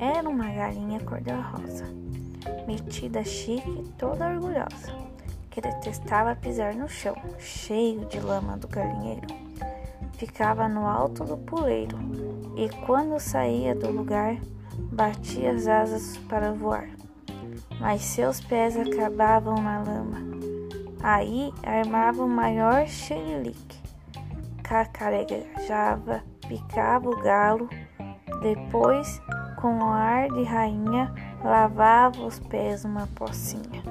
Era uma galinha cor-de-rosa, metida chique, toda orgulhosa, que detestava pisar no chão, cheio de lama do galinheiro. Ficava no alto do puleiro e, quando saía do lugar, batia as asas para voar. Mas seus pés acabavam na lama. Aí armava o maior xerilique. Cacarejava, picava o galo, depois, com o ar de rainha, lavava os pés numa pocinha.